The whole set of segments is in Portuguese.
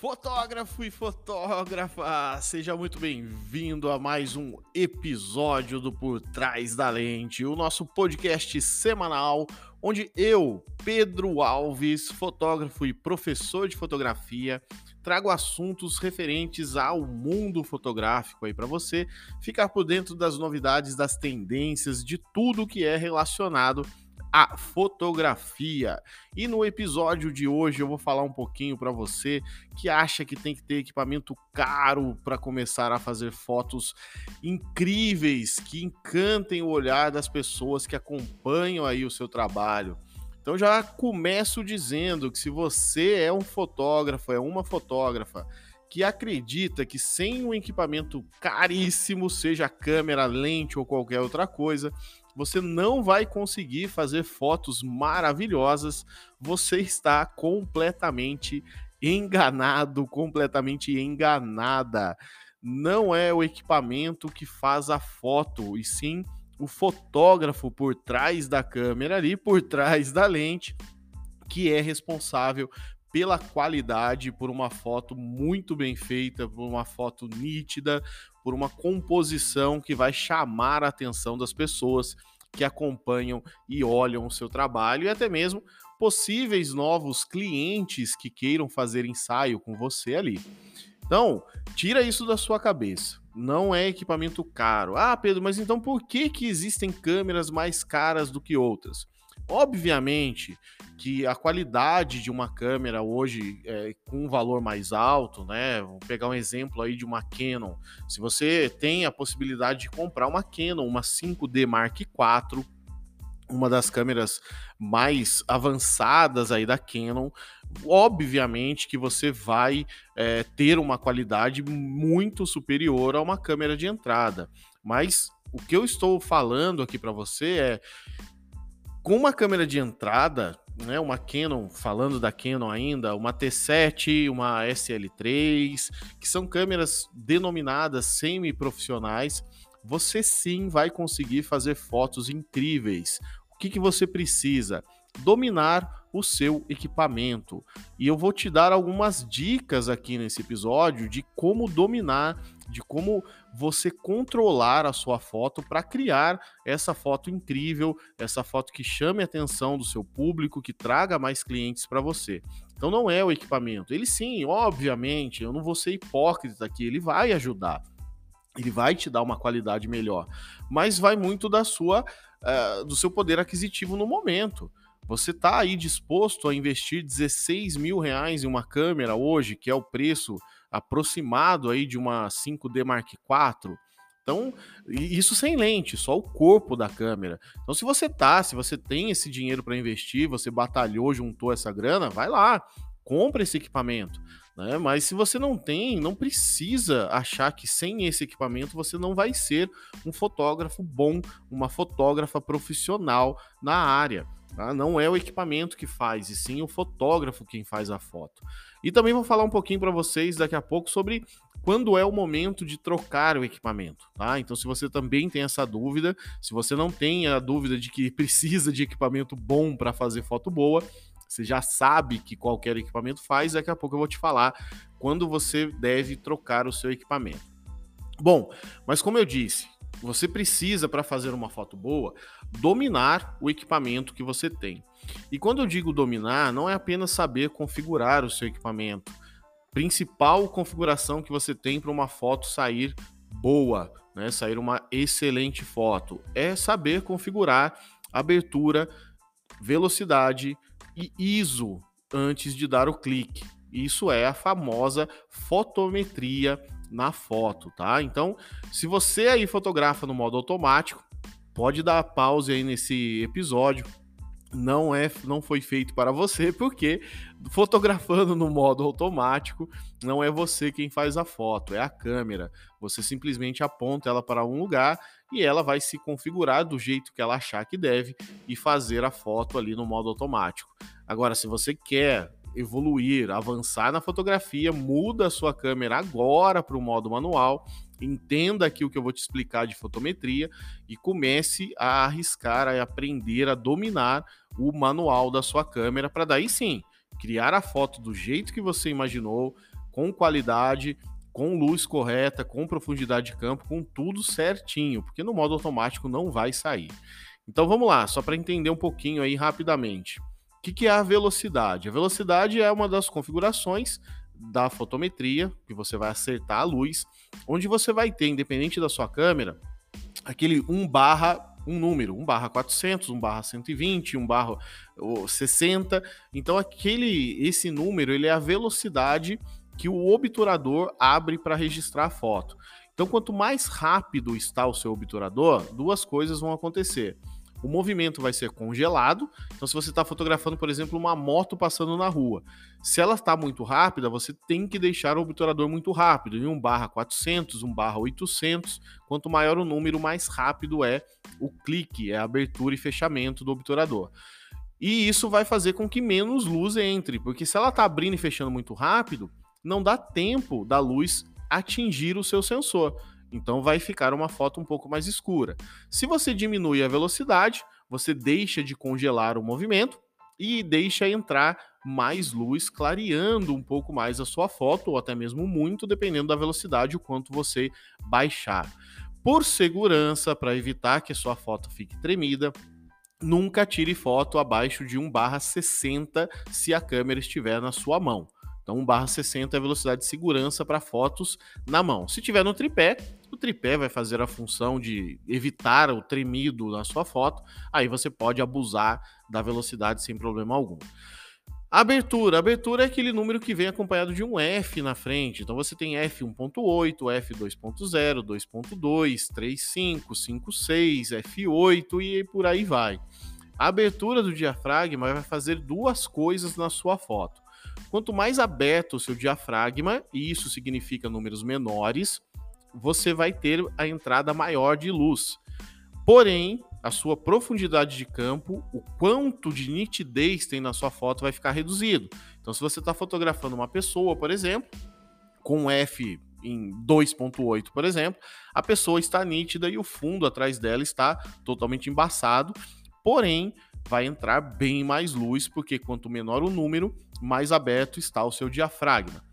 Fotógrafo e fotógrafa, seja muito bem-vindo a mais um episódio do Por Trás da Lente, o nosso podcast semanal onde eu, Pedro Alves, fotógrafo e professor de fotografia, trago assuntos referentes ao mundo fotográfico aí para você ficar por dentro das novidades, das tendências, de tudo que é relacionado a fotografia. E no episódio de hoje eu vou falar um pouquinho para você que acha que tem que ter equipamento caro para começar a fazer fotos incríveis que encantem o olhar das pessoas que acompanham aí o seu trabalho. Então já começo dizendo que se você é um fotógrafo, é uma fotógrafa que acredita que sem um equipamento caríssimo, seja câmera, lente ou qualquer outra coisa, você não vai conseguir fazer fotos maravilhosas, você está completamente enganado, completamente enganada. Não é o equipamento que faz a foto, e sim o fotógrafo por trás da câmera ali, por trás da lente, que é responsável pela qualidade, por uma foto muito bem feita, por uma foto nítida, por uma composição que vai chamar a atenção das pessoas que acompanham e olham o seu trabalho e até mesmo possíveis novos clientes que queiram fazer ensaio com você ali. Então, tira isso da sua cabeça. Não é equipamento caro. Ah, Pedro, mas então por que, que existem câmeras mais caras do que outras? Obviamente que a qualidade de uma câmera hoje é, com um valor mais alto, né? Vou pegar um exemplo aí de uma Canon. Se você tem a possibilidade de comprar uma Canon, uma 5D Mark IV, uma das câmeras mais avançadas aí da Canon, obviamente que você vai é, ter uma qualidade muito superior a uma câmera de entrada. Mas o que eu estou falando aqui para você é com uma câmera de entrada, né, uma Canon, falando da Canon ainda, uma T7, uma SL3, que são câmeras denominadas semi-profissionais, você sim vai conseguir fazer fotos incríveis. O que, que você precisa? Dominar o seu equipamento. E eu vou te dar algumas dicas aqui nesse episódio de como dominar de como você controlar a sua foto para criar essa foto incrível, essa foto que chame a atenção do seu público, que traga mais clientes para você. Então não é o equipamento. Ele sim, obviamente, eu não vou ser hipócrita aqui, ele vai ajudar. Ele vai te dar uma qualidade melhor, mas vai muito da sua, uh, do seu poder aquisitivo no momento. Você está aí disposto a investir 16 mil reais em uma câmera hoje, que é o preço aproximado aí de uma 5D Mark IV. Então, isso sem lente, só o corpo da câmera. Então, se você tá, se você tem esse dinheiro para investir, você batalhou, juntou essa grana, vai lá, compra esse equipamento. Né? Mas se você não tem, não precisa achar que sem esse equipamento você não vai ser um fotógrafo bom, uma fotógrafa profissional na área. Tá? Não é o equipamento que faz, e sim o fotógrafo quem faz a foto. E também vou falar um pouquinho para vocês daqui a pouco sobre quando é o momento de trocar o equipamento, tá? Então, se você também tem essa dúvida, se você não tem a dúvida de que precisa de equipamento bom para fazer foto boa, você já sabe que qualquer equipamento faz, daqui a pouco eu vou te falar quando você deve trocar o seu equipamento. Bom, mas como eu disse, você precisa, para fazer uma foto boa, dominar o equipamento que você tem. E quando eu digo dominar, não é apenas saber configurar o seu equipamento. Principal configuração que você tem para uma foto sair boa, né, sair uma excelente foto, é saber configurar abertura, velocidade e ISO antes de dar o clique. Isso é a famosa fotometria na foto, tá? Então, se você aí fotografa no modo automático, pode dar pause aí nesse episódio. Não é, não foi feito para você, porque fotografando no modo automático, não é você quem faz a foto, é a câmera. Você simplesmente aponta ela para um lugar e ela vai se configurar do jeito que ela achar que deve e fazer a foto ali no modo automático. Agora, se você quer evoluir, avançar na fotografia, muda a sua câmera agora para o modo manual, entenda aqui o que eu vou te explicar de fotometria e comece a arriscar, a aprender a dominar o manual da sua câmera para daí sim criar a foto do jeito que você imaginou, com qualidade, com luz correta, com profundidade de campo, com tudo certinho, porque no modo automático não vai sair. Então vamos lá, só para entender um pouquinho aí rapidamente. Que, que é a velocidade? A velocidade é uma das configurações da fotometria, que você vai acertar a luz, onde você vai ter, independente da sua câmera, aquele 1 barra um número, 1 barra 400, 1 barra 120, 1 barra 60. Então aquele esse número ele é a velocidade que o obturador abre para registrar a foto. Então quanto mais rápido está o seu obturador, duas coisas vão acontecer o movimento vai ser congelado. Então, se você está fotografando, por exemplo, uma moto passando na rua, se ela está muito rápida, você tem que deixar o obturador muito rápido, em 1 barra 400, 1 barra 800. Quanto maior o número, mais rápido é o clique, é a abertura e fechamento do obturador. E isso vai fazer com que menos luz entre, porque se ela está abrindo e fechando muito rápido, não dá tempo da luz atingir o seu sensor. Então vai ficar uma foto um pouco mais escura. Se você diminui a velocidade, você deixa de congelar o movimento e deixa entrar mais luz, clareando um pouco mais a sua foto, ou até mesmo muito, dependendo da velocidade o quanto você baixar. Por segurança, para evitar que a sua foto fique tremida, nunca tire foto abaixo de 1/60 se a câmera estiver na sua mão. Então, 1/60 é a velocidade de segurança para fotos na mão. Se tiver no tripé, tripé vai fazer a função de evitar o tremido na sua foto. Aí você pode abusar da velocidade sem problema algum. Abertura. Abertura é aquele número que vem acompanhado de um F na frente. Então você tem F1.8, F2.0, 2.2, 3.5, 5.6, F8 e por aí vai. A abertura do diafragma vai fazer duas coisas na sua foto. Quanto mais aberto o seu diafragma, e isso significa números menores, você vai ter a entrada maior de luz. Porém, a sua profundidade de campo, o quanto de nitidez tem na sua foto vai ficar reduzido. Então, se você está fotografando uma pessoa, por exemplo, com F em 2.8, por exemplo, a pessoa está nítida e o fundo atrás dela está totalmente embaçado. Porém, vai entrar bem mais luz, porque quanto menor o número, mais aberto está o seu diafragma.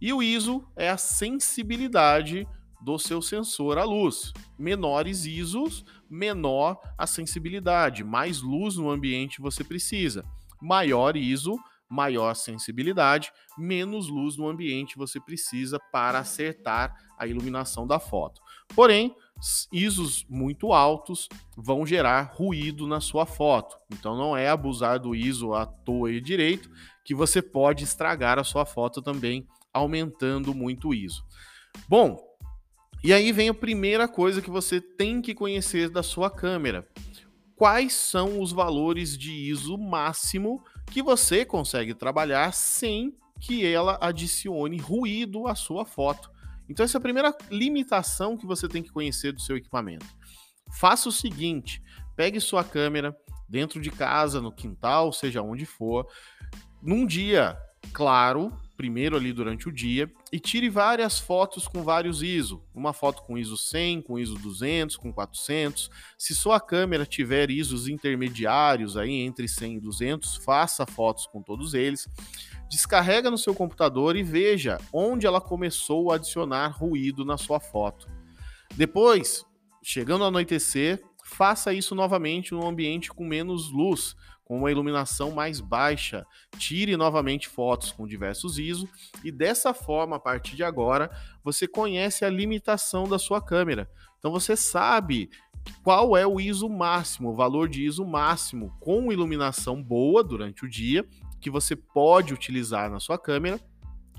E o ISO é a sensibilidade do seu sensor à luz. Menores ISOs, menor a sensibilidade, mais luz no ambiente você precisa. Maior ISO, maior sensibilidade, menos luz no ambiente você precisa para acertar a iluminação da foto. Porém, ISOs muito altos vão gerar ruído na sua foto. Então não é abusar do ISO à toa e direito que você pode estragar a sua foto também aumentando muito o ISO. Bom, e aí vem a primeira coisa que você tem que conhecer da sua câmera. Quais são os valores de ISO máximo que você consegue trabalhar sem que ela adicione ruído à sua foto? Então, essa é a primeira limitação que você tem que conhecer do seu equipamento. Faça o seguinte: pegue sua câmera dentro de casa, no quintal, seja onde for, num dia claro, primeiro ali durante o dia, e tire várias fotos com vários ISO. Uma foto com ISO 100, com ISO 200, com 400. Se sua câmera tiver ISOs intermediários aí entre 100 e 200, faça fotos com todos eles descarrega no seu computador e veja onde ela começou a adicionar ruído na sua foto. Depois, chegando ao anoitecer, faça isso novamente num ambiente com menos luz, com uma iluminação mais baixa. Tire novamente fotos com diversos ISO e dessa forma, a partir de agora, você conhece a limitação da sua câmera. Então você sabe qual é o ISO máximo, o valor de ISO máximo com iluminação boa durante o dia que você pode utilizar na sua câmera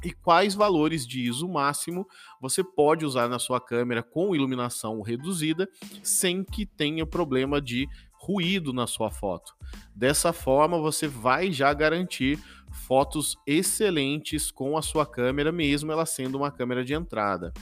e quais valores de ISO máximo você pode usar na sua câmera com iluminação reduzida sem que tenha problema de ruído na sua foto. Dessa forma, você vai já garantir fotos excelentes com a sua câmera, mesmo ela sendo uma câmera de entrada.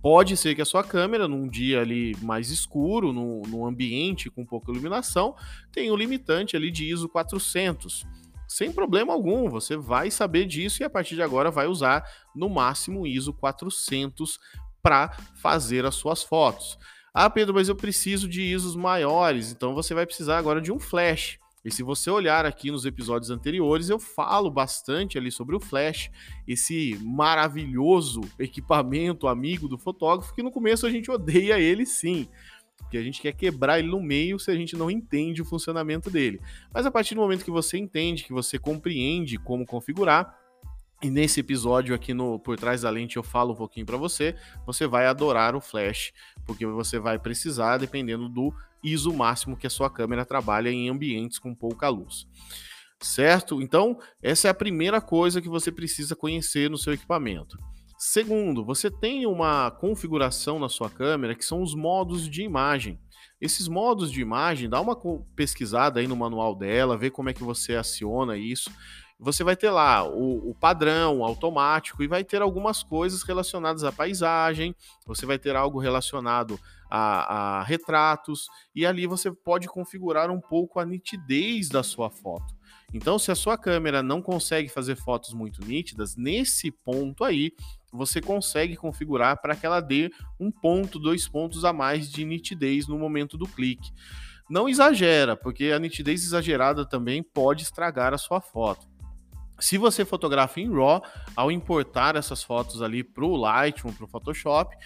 Pode ser que a sua câmera, num dia ali mais escuro, num, ambiente com pouca iluminação, tenha um limitante ali de ISO 400 sem problema algum. Você vai saber disso e a partir de agora vai usar no máximo ISO 400 para fazer as suas fotos. Ah, Pedro, mas eu preciso de ISOs maiores, então você vai precisar agora de um flash. E se você olhar aqui nos episódios anteriores, eu falo bastante ali sobre o flash, esse maravilhoso equipamento amigo do fotógrafo, que no começo a gente odeia ele sim, porque a gente quer quebrar ele no meio se a gente não entende o funcionamento dele. Mas a partir do momento que você entende, que você compreende como configurar, e nesse episódio aqui no Por Trás da Lente eu falo um pouquinho para você, você vai adorar o flash, porque você vai precisar dependendo do ISO máximo que a sua câmera trabalha em ambientes com pouca luz. Certo? Então, essa é a primeira coisa que você precisa conhecer no seu equipamento. Segundo, você tem uma configuração na sua câmera que são os modos de imagem. Esses modos de imagem, dá uma pesquisada aí no manual dela, vê como é que você aciona isso você vai ter lá o, o, padrão, o automático, e vai ter algumas coisas relacionadas à paisagem, você vai ter algo relacionado a, a retratos, e ali você pode configurar um pouco a nitidez da sua foto. Então, se a sua câmera não consegue fazer fotos muito nítidas, nesse ponto aí, você consegue configurar para que ela dê um ponto, dois pontos a mais de nitidez no momento do clique. Não exagera, porque a nitidez exagerada também pode estragar a sua foto. Se você fotografa em RAW, ao importar essas fotos ali para o Lightroom, para o Photoshop,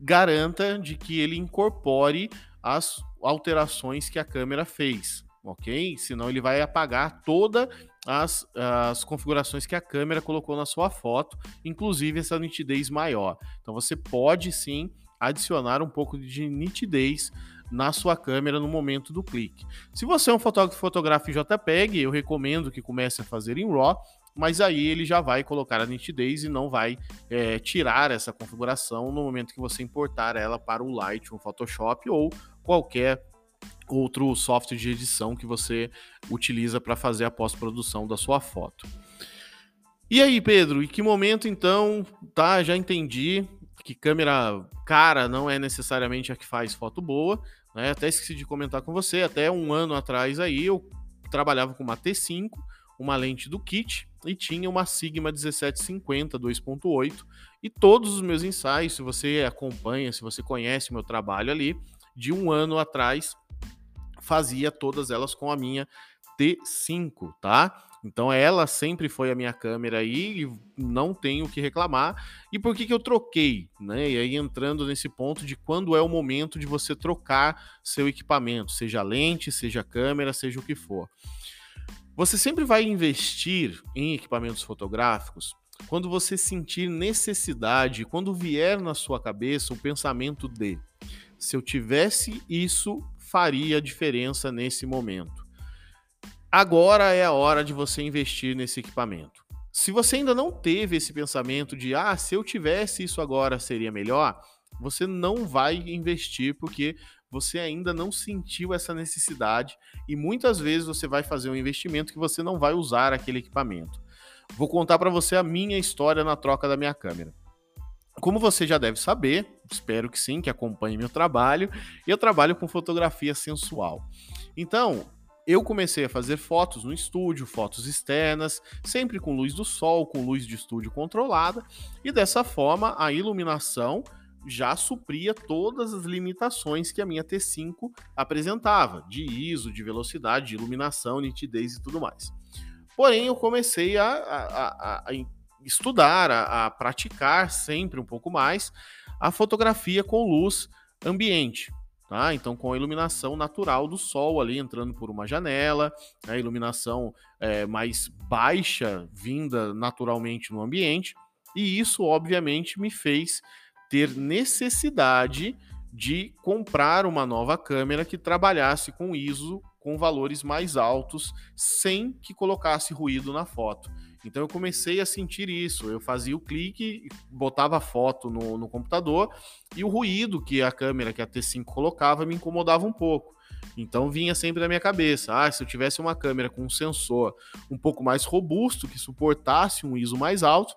garanta de que ele incorpore as alterações que a câmera fez, ok? Senão ele vai apagar todas as, as configurações que a câmera colocou na sua foto, inclusive essa nitidez maior. Então você pode sim adicionar um pouco de nitidez na sua câmera no momento do clique. Se você é um fotógrafo fotografa em JPEG, eu recomendo que comece a fazer em RAW, mas aí ele já vai colocar a nitidez e não vai é, tirar essa configuração no momento que você importar ela para o Lightroom, Photoshop ou qualquer outro software de edição que você utiliza para fazer a pós-produção da sua foto. E aí, Pedro, em que momento então, tá, já entendi, que câmera cara não é necessariamente a que faz foto boa. Né? Até esqueci de comentar com você, até um ano atrás aí eu trabalhava com uma T5, uma lente do kit e tinha uma Sigma 1750 2.8 e todos os meus ensaios, se você acompanha, se você conhece o meu trabalho ali, de um ano atrás fazia todas elas com a minha T5, tá? Então ela sempre foi a minha câmera aí e não tenho o que reclamar. E por que, que eu troquei? Né? E aí entrando nesse ponto de quando é o momento de você trocar seu equipamento, seja lente, seja câmera, seja o que for. Você sempre vai investir em equipamentos fotográficos quando você sentir necessidade, quando vier na sua cabeça o pensamento de se eu tivesse isso, faria diferença nesse momento agora é a hora de você investir nesse equipamento. Se você ainda não teve esse pensamento de, ah, se eu tivesse isso agora seria melhor, você não vai investir porque você ainda não sentiu essa necessidade e muitas vezes você vai fazer um investimento que você não vai usar aquele equipamento. Vou contar para você a minha história na troca da minha câmera. Como você já deve saber, espero que sim, que acompanhe meu trabalho, eu trabalho com fotografia sensual. Então, eu comecei a fazer fotos no estúdio, fotos externas, sempre com luz do sol, com luz de estúdio controlada, e dessa forma a iluminação já supria todas as limitações que a minha T5 apresentava, de ISO, de velocidade, de iluminação, nitidez e tudo mais. Porém, eu comecei a, a, a estudar, a, a praticar sempre um pouco mais a fotografia com luz ambiente. Tá? Então, com a iluminação natural do sol ali entrando por uma janela, a iluminação é, mais baixa vinda naturalmente no ambiente, e isso obviamente me fez ter necessidade de comprar uma nova câmera que trabalhasse com ISO com valores mais altos sem que colocasse ruído na foto. Então eu comecei a sentir isso. Eu fazia o clique, botava a foto no, no computador e o ruído que a câmera, que a T5 colocava, me incomodava um pouco. Então vinha sempre na minha cabeça: ah, se eu tivesse uma câmera com um sensor um pouco mais robusto, que suportasse um ISO mais alto,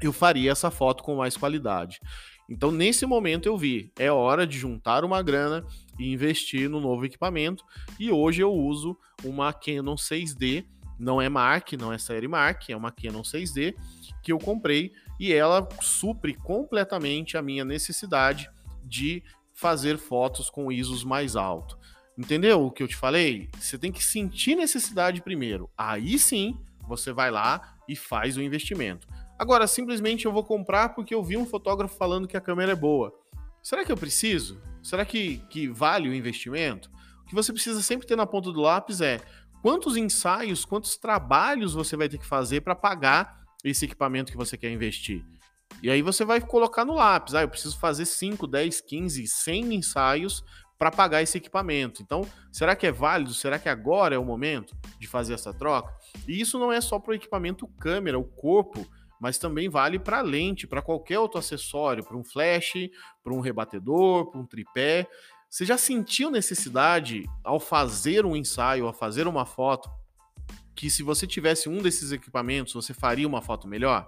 eu faria essa foto com mais qualidade. Então, nesse momento, eu vi, é hora de juntar uma grana e investir no novo equipamento. E hoje eu uso uma Canon 6D não é Mark, não é série Mark, é uma Canon 6D que eu comprei e ela supre completamente a minha necessidade de fazer fotos com ISOs mais alto. Entendeu o que eu te falei? Você tem que sentir necessidade primeiro. Aí sim, você vai lá e faz o investimento. Agora, simplesmente eu vou comprar porque eu vi um fotógrafo falando que a câmera é boa. Será que eu preciso? Será que, que vale o investimento? O que você precisa sempre ter na ponta do lápis é quantos ensaios, quantos trabalhos você vai ter que fazer para pagar esse equipamento que você quer investir. E aí você vai colocar no lápis, ah, eu preciso fazer 5, 10, 15, 100 ensaios para pagar esse equipamento. Então, será que é válido? Será que agora é o momento de fazer essa troca? E isso não é só para o equipamento câmera, o corpo, mas também vale para lente, para qualquer outro acessório, para um flash, para um rebatedor, para um tripé. Você já sentiu necessidade ao fazer um ensaio, ao fazer uma foto, que se você tivesse um desses equipamentos, você faria uma foto melhor?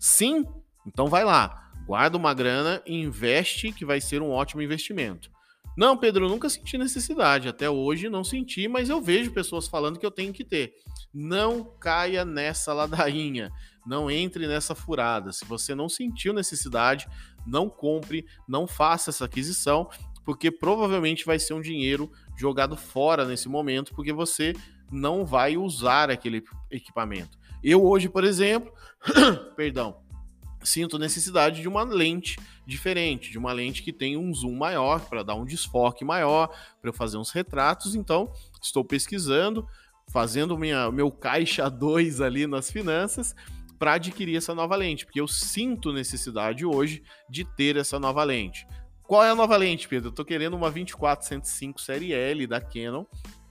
Sim? Então vai lá, guarda uma grana e investe, que vai ser um ótimo investimento. Não, Pedro, eu nunca senti necessidade. Até hoje não senti, mas eu vejo pessoas falando que eu tenho que ter. Não caia nessa ladainha. Não entre nessa furada. Se você não sentiu necessidade, não compre, não faça essa aquisição, porque provavelmente vai ser um dinheiro jogado fora nesse momento, porque você não vai usar aquele equipamento. Eu hoje, por exemplo, perdão, sinto necessidade de uma lente diferente, de uma lente que tem um zoom maior para dar um desfoque maior, para eu fazer uns retratos. Então, estou pesquisando, fazendo minha, meu caixa 2 ali nas finanças para adquirir essa nova lente, porque eu sinto necessidade hoje de ter essa nova lente. Qual é a nova lente, Pedro? Eu estou querendo uma 2405 série L da Canon,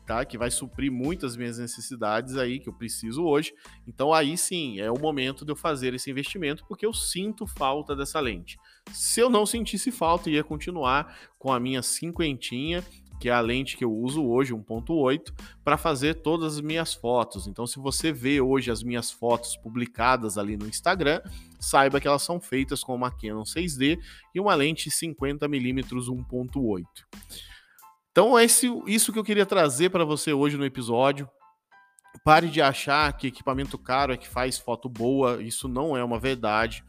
tá? Que vai suprir muitas minhas necessidades aí que eu preciso hoje. Então aí sim é o momento de eu fazer esse investimento porque eu sinto falta dessa lente. Se eu não sentisse falta, ia continuar com a minha cinquentinha que é a lente que eu uso hoje, 1.8, para fazer todas as minhas fotos. Então, se você vê hoje as minhas fotos publicadas ali no Instagram, saiba que elas são feitas com uma Canon 6D e uma lente 50mm 1.8. Então, é isso que eu queria trazer para você hoje no episódio. Pare de achar que equipamento caro é que faz foto boa, isso não é uma verdade.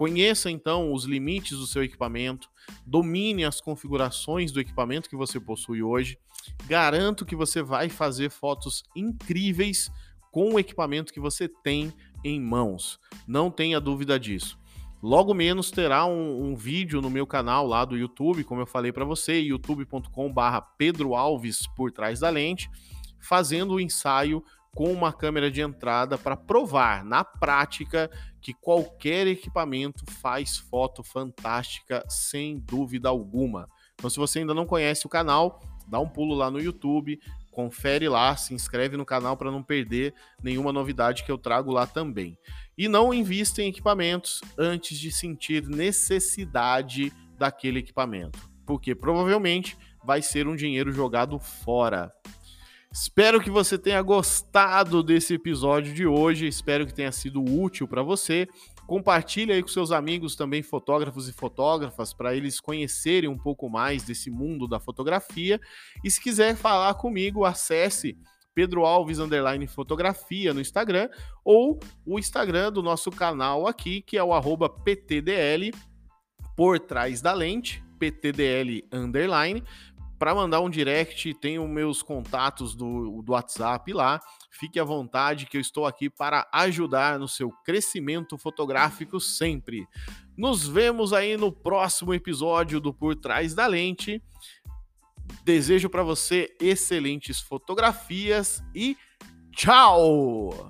Conheça então os limites do seu equipamento, domine as configurações do equipamento que você possui hoje. Garanto que você vai fazer fotos incríveis com o equipamento que você tem em mãos. Não tenha dúvida disso. Logo menos terá um, um, vídeo no meu canal lá do YouTube, como eu falei para você, youtube.com/barra Pedro Alves por trás da lente, fazendo o ensaio com uma câmera de entrada para provar na prática que qualquer equipamento faz foto fantástica sem dúvida alguma. Então, se você ainda não conhece o canal, dá um pulo lá no YouTube, confere lá, se inscreve no canal para não perder nenhuma novidade que eu trago lá também. E não invista em equipamentos antes de sentir necessidade daquele equipamento, porque provavelmente vai ser um dinheiro jogado fora. Espero que você tenha gostado desse episódio de hoje, espero que tenha sido útil para você. Compartilhe aí com seus amigos também fotógrafos e fotógrafas para eles conhecerem um pouco mais desse mundo da fotografia. E se quiser falar comigo, acesse Pedro Alves underline fotografia no Instagram ou o Instagram do nosso canal aqui, que é o arroba PTDL por trás da lente, PTDL underline para mandar um direct, tenho meus contatos do, do WhatsApp lá. Fique à vontade que eu estou aqui para ajudar no seu crescimento fotográfico sempre. Nos vemos aí no próximo episódio do Por Trás da Lente. Desejo para você excelentes fotografias e tchau!